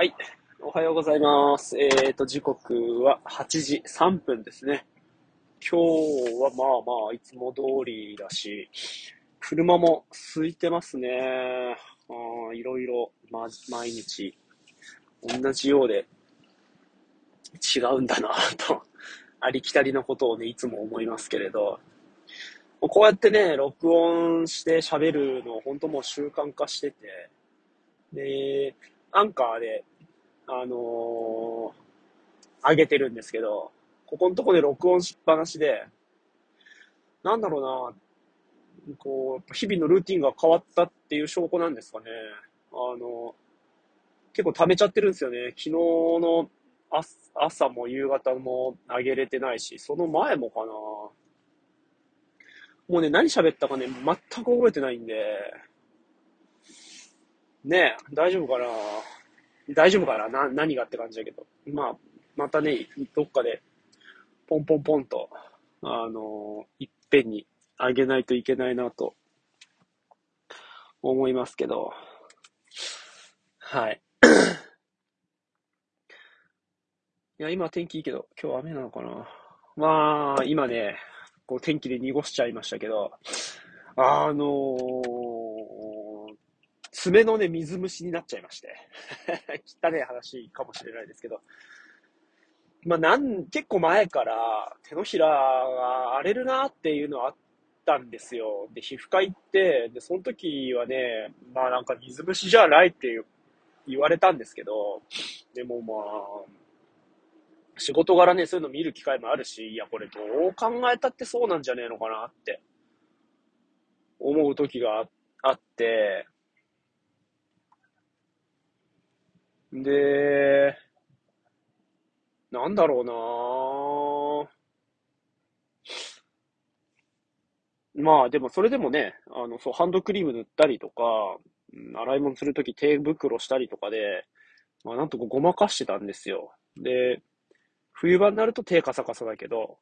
はい。おはようございます。えーと、時刻は8時3分ですね。今日はまあまあ、いつも通りだし、車も空いてますね。あいろいろ、ま、毎日、同じようで、違うんだなと、ありきたりのことをね、いつも思いますけれど、こうやってね、録音して喋るの、本当もう習慣化してて、で、アンカーで、あのー上げてるんですけど、ここのとこで録音しっぱなしで、なんだろうな、こう、日々のルーティンが変わったっていう証拠なんですかね。あの、結構溜めちゃってるんですよね。昨日の朝朝も夕方も上げれてないし、その前もかな。もうね、何喋ったかね、全く覚えてないんで、ねえ、大丈夫かな？大丈夫かな？な、何がって感じだけど。まあ、またね、どっかで、ポンポンポンと、あのいっぺんに上げないといけないなと、思いますけど。はい。いや、今天気いいけど、今日雨なのかな？まあ、今ね、こう天気で濁しちゃいましたけど、あのー、爪のね、水虫になっちゃいまして。汚い話かもしれないですけど。まあ、なん、結構前から手のひらが荒れるなっていうのはあったんですよ。で、皮膚科行って、で、その時はね、まあなんか水虫じゃないって言われたんですけど、でもまあ、仕事柄ね、そういうの見る機会もあるし、いや、これどう考えたってそうなんじゃねえのかなって思う時があって、で、なんだろうなまあでもそれでもね、あの、そう、ハンドクリーム塗ったりとか、洗い物するとき手袋したりとかで、まあなんとかごまかしてたんですよ。で、冬場になると手カサカサだけど、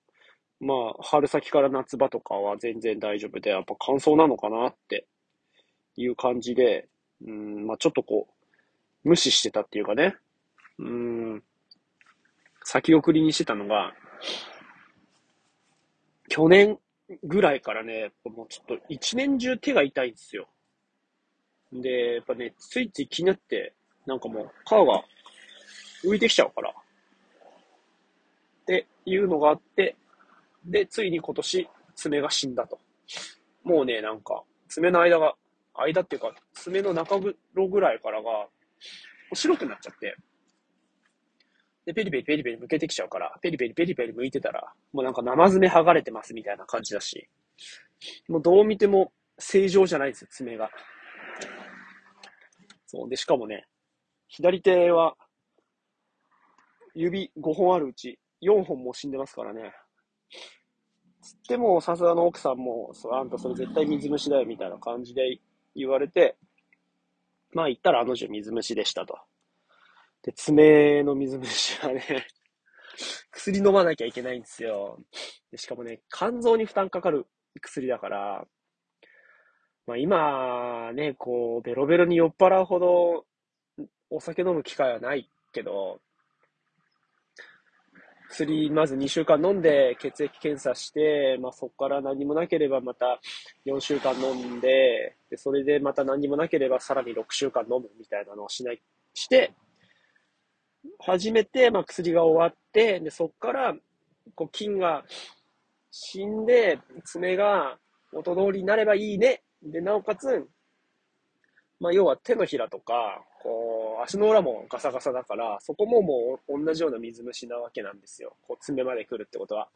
まあ春先から夏場とかは全然大丈夫で、やっぱ乾燥なのかなっていう感じで、うん、まあちょっとこう、無視してたっていうかね、うん、先送りにしてたのが、去年ぐらいからね、もうちょっと一年中手が痛いんですよ。で、やっぱね、ついつい気になって、なんかもう皮が浮いてきちゃうから。っていうのがあって、で、ついに今年爪が死んだと。もうね、なんか、爪の間が、間っていうか、爪の中頃ぐらいからが、白くなっちゃって、で、ペリペリペリペリ剥けてきちゃうから、ペリペリペリペリ剥いてたら、もうなんか生爪剥がれてますみたいな感じだし、もうどう見ても正常じゃないんですよ、爪が。そう。で、しかもね、左手は、指5本あるうち4本も死んでますからね。つっても、さすがの奥さんも、そうあんたそれ絶対水虫だよみたいな感じで言われて、まあ言ったらあの女水虫でしたと。で、爪の水虫はね、薬飲まなきゃいけないんですよ。でしかもね、肝臓に負担かかる薬だから、まあ今ね、こう、ベロベロに酔っ払うほどお酒飲む機会はないけど、薬まず2週間飲んで血液検査して、まあそこから何もなければまた4週間飲んで、で、それでまた何もなければさらに6週間飲むみたいなのをしない、して、初めて、まあ薬が終わって、で、そこから、こう菌が死んで、爪が元通りになればいいね。で、なおかつ、まあ、要は手のひらとか、こう、足の裏もガサガサだから、そこももう同じような水虫なわけなんですよ。こう、爪まで来るってことは。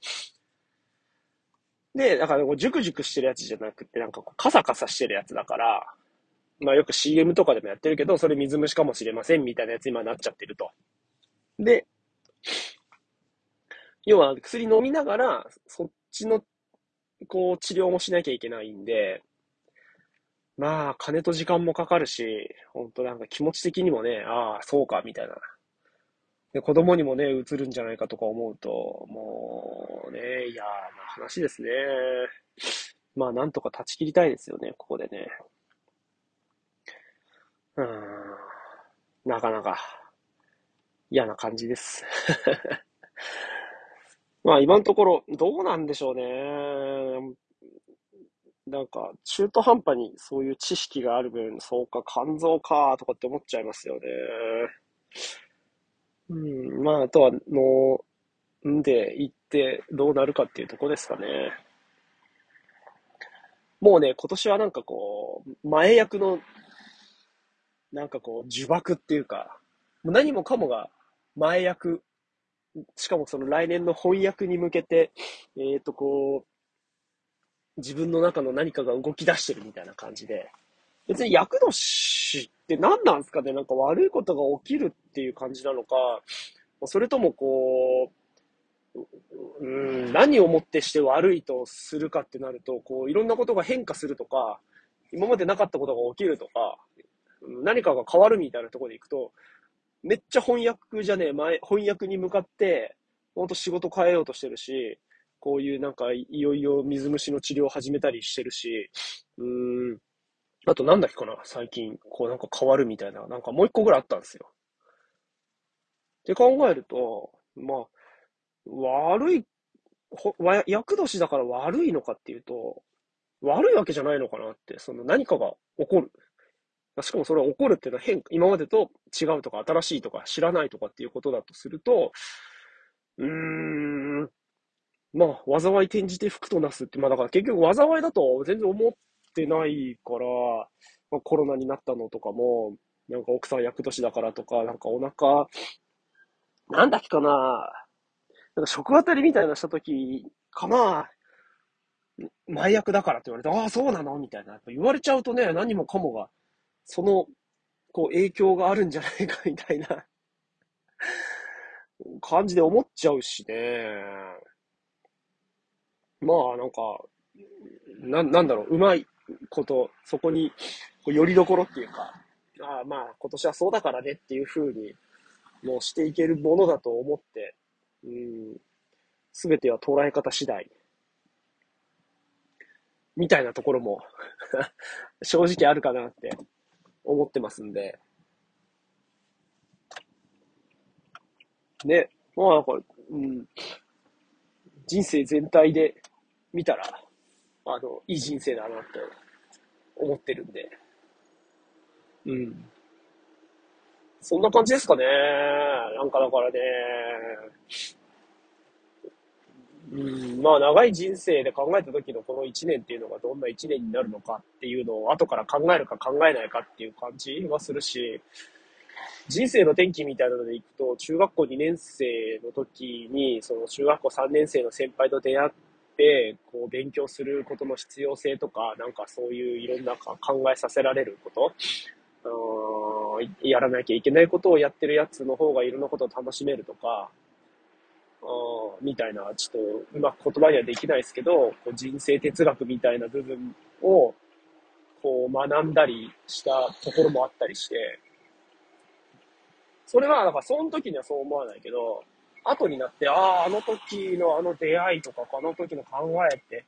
で、だからこう、ジュクジュクしてるやつじゃなくて、なんかこう、カサカサしてるやつだから、まあよく CM とかでもやってるけど、それ水虫かもしれませんみたいなやつ今なっちゃってると。で、要は薬飲みながら、そっちの、こう、治療もしなきゃいけないんで、まあ、金と時間もかかるし、本当なんか気持ち的にもね、ああ、そうか、みたいな。で、子供にもね、移るんじゃないかとか思うと、もうね、いやー、まあ話ですね。まあ、なんとか断ち切りたいですよね、ここでね。うーん、なかなか。嫌な感じです。まあ今のところ、どうなんでしょうね。なんか、中途半端にそういう知識がある分、そうか、肝臓か、とかって思っちゃいますよね。うん、まあ、あとは、の、んで行ってどうなるかっていうとこですかね。もうね、今年はなんかこう、前役の、なんかこう、呪縛っていうか、もう何もかもが前役、しかもその来年の翻訳に向けて、えっとこう、自分の中の何かが動き出してるみたいな感じで、別に厄年って何なんすかね？なんか悪いことが起きるっていう感じなのか、それともこう、うん、何をもってして悪いとするかってなると、こう、いろんなことが変化するとか、今までなかったことが起きるとか、何かが変わるみたいなところでいくと、めっちゃ翻訳じゃねえ、前、翻訳に向かって、ほんと仕事変えようとしてるし、こういうなんか、いよいよ水虫の治療を始めたりしてるし、うーん。あとなんだっけかな、最近、こうなんか変わるみたいな、なんかもう一個ぐらいあったんですよ。って考えると、まあ、悪い、ほわ厄年だから悪いのかっていうと、悪いわけじゃないのかなって、その何かが起こる。しかもそれは起こるっていうのは変、今までと違うとか新しいとか知らないとかっていうことだとすると、うーん、まあ、災い転じて福となすって、まあだから結局災いだと全然思ってないから、まあ、コロナになったのとかも、なんか奥さん役年だからとか、なんかお腹、なんだっけかな、なんか食当たりみたいなした時かな、前役だからって言われて、ああ、そうなの？みたいな。やっぱ言われちゃうとね、何もかもが、その、こう、影響があるんじゃないかみたいな感じで思っちゃうしね。まあ、なんか、な、なんだろう、うまいこと、そこに、よりどころっていうか、ああ、まあ、今年はそうだからねっていう風に、もうしていけるものだと思って、うん、すべては捉え方次第。みたいなところも 正直あるかなって思ってますんで。ね、まあなんか、うん、人生全体で見たら、あの、いい人生だなって思ってるんで。うん。そんな感じですかね。なんかだからね、うん、まあ長い人生で考えた時のこの1年っていうのがどんな1年になるのかっていうのを後から考えるか考えないかっていう感じはするし、人生の転機みたいなのでいくと、中学校2年生の時に、その中学校3年生の先輩と出会って、こう勉強することの必要性とか、なんかそういういろんな考えさせられること、うんやらなきゃいけないことをやってるやつの方がいろんなことを楽しめるとか、あーみたいな、ちょっとうまく言葉にはできないですけど、こう人生哲学みたいな部分をこう学んだりしたところもあったりして、それは、だかその時にはそう思わないけど、後になって、ああ、あの時のあの出会いとか、あの時の考えって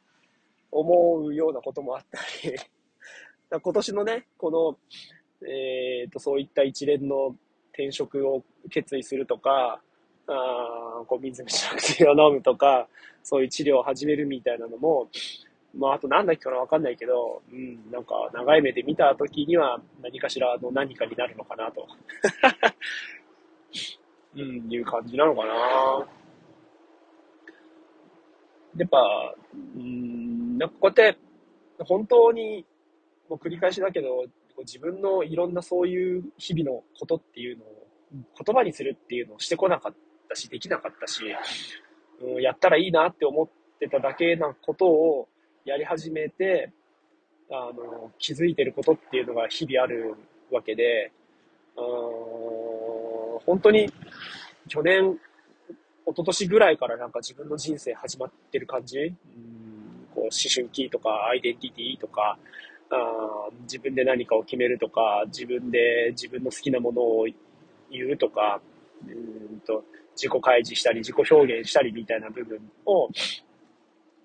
思うようなこともあったり、だ今年のね、この、えっ、と、そういった一連の転職を決意するとか、あーこう水虫の薬を飲むとか、そういう治療を始めるみたいなのも、まあ、あと何だっけかなわかんないけど、うん、なんか長い目で見た時には何かしらの何かになるのかなと。うん、いう感じなのかな。やっぱ、うん、なんかこうやって、本当に、もう繰り返しだけど、自分のいろんなそういう日々のことっていうのを言葉にするっていうのをしてこなかったし、できなかったし、うん、やったらいいなって思ってただけなことをやり始めて、あの、気づいてることっていうのが日々あるわけで、あー本当に去年、一昨年ぐらいからなんか自分の人生始まってる感じ、うん、こう思春期とかアイデンティティとか、あー自分で何かを決めるとか、自分で自分の好きなものを言うとか、うんと自己開示したり自己表現したりみたいな部分を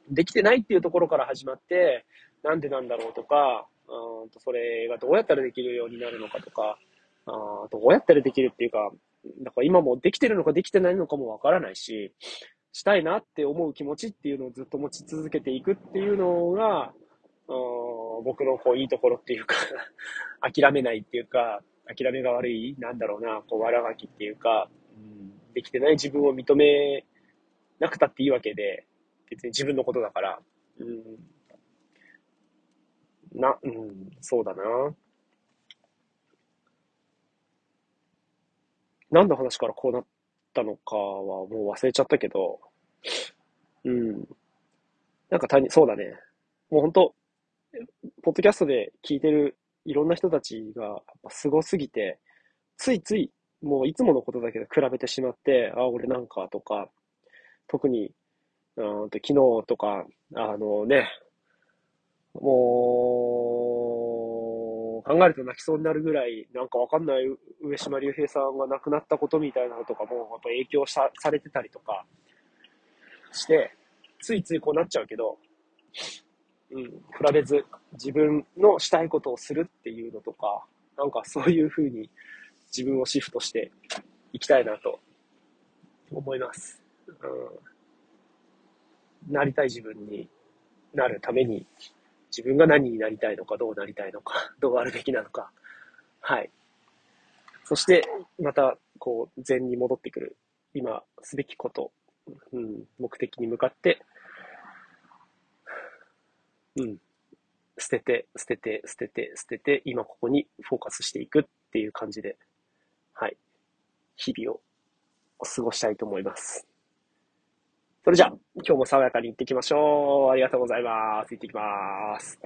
できてないっていうところから始まって、なんでなんだろうとか、うんとそれがどうやったらできるようになるのかとか、あーどうやったらできるっていうか、だから今もできてるのかできてないのかもわからないし、したいなって思う気持ちっていうのをずっと持ち続けていくっていうのが、僕のこういいところっていうか 諦めないっていうか、諦めが悪い、なんだろうな、こう、わらがきっていうか、うん、できてない自分を認めなくたっていいわけで、別に自分のことだから、うん、な、うん、そうだな。何の話からこうなったのかはもう忘れちゃったけど、うん。なんか他人、そうだね。もう本当ポッドキャストで聞いてるいろんな人たちが、やっぱすごすぎて、ついつい、もういつものことだけど比べてしまって、あ、俺なんかとか、特に、うんと昨日とか、あのね、もう、考えると泣きそうになるぐらい、なんかわかんない上島竜兵さんが亡くなったことみたいなのとかも、やっぱ影響さされてたりとかして、ついついこうなっちゃうけど、うん、比べず自分のしたいことをするっていうのとか、なんかそういうふうに自分をシフトしていきたいなと思います。うん、なりたい自分になるために自分が何になりたいのか、どうなりたいのか、どうあるべきなのか。はい。そして、また、こう、禅に戻ってくる。今、すべきこと、うん、目的に向かって、うん。捨てて、捨てて、捨てて、捨てて、今ここにフォーカスしていくっていう感じで、はい。日々を過ごしたいと思います。それじゃあ、今日も爽やかに行ってきましょう。ありがとうございます。行ってきます。